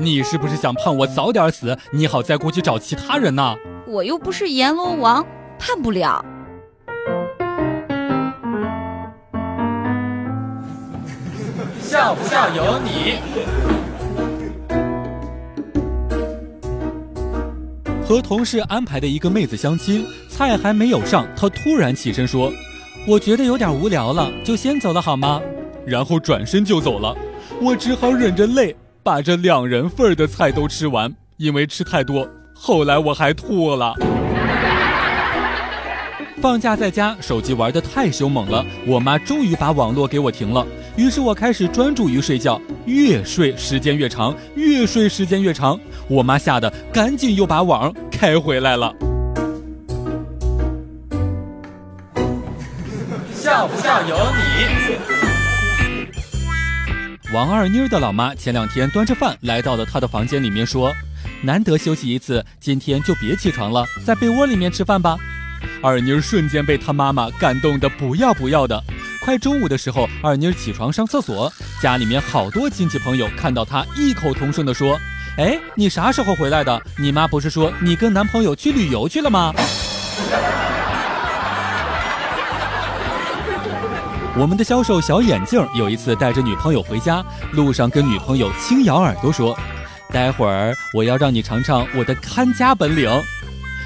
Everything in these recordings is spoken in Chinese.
你是不是想盼我早点死，你好再过去找其他人呢？我又不是阎罗王，判不了。像不像有你？和同事安排的一个妹子相亲，菜还没有上，她突然起身说：“我觉得有点无聊了，就先走了好吗？”然后转身就走了。我只好忍着泪把这两人份的菜都吃完，因为吃太多，后来我还吐了。放假在家，手机玩的太凶猛了，我妈终于把网络给我停了。于是我开始专注于睡觉，越睡时间越长，越睡时间越长。我妈吓得赶紧又把网开回来了。像不像有你？王二妮儿的老妈前两天端着饭来到了她的房间里面，说：“难得休息一次，今天就别起床了，在被窝里面吃饭吧。”二妮儿瞬间被她妈妈感动的不要不要的。快中午的时候，二妮儿起床上厕所，家里面好多亲戚朋友看到她，异口同声的说：“哎，你啥时候回来的？你妈不是说你跟男朋友去旅游去了吗？”我们的销售小眼镜有一次带着女朋友回家，路上跟女朋友轻咬耳朵说：“待会儿我要让你尝尝我的看家本领。”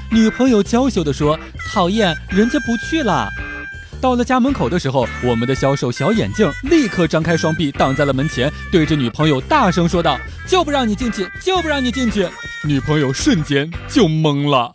女朋友娇羞地说：“讨厌，人家不去了。”到了家门口的时候，我们的销售小眼镜立刻张开双臂挡在了门前，对着女朋友大声说道：“就不让你进去，就不让你进去！”女朋友瞬间就懵了。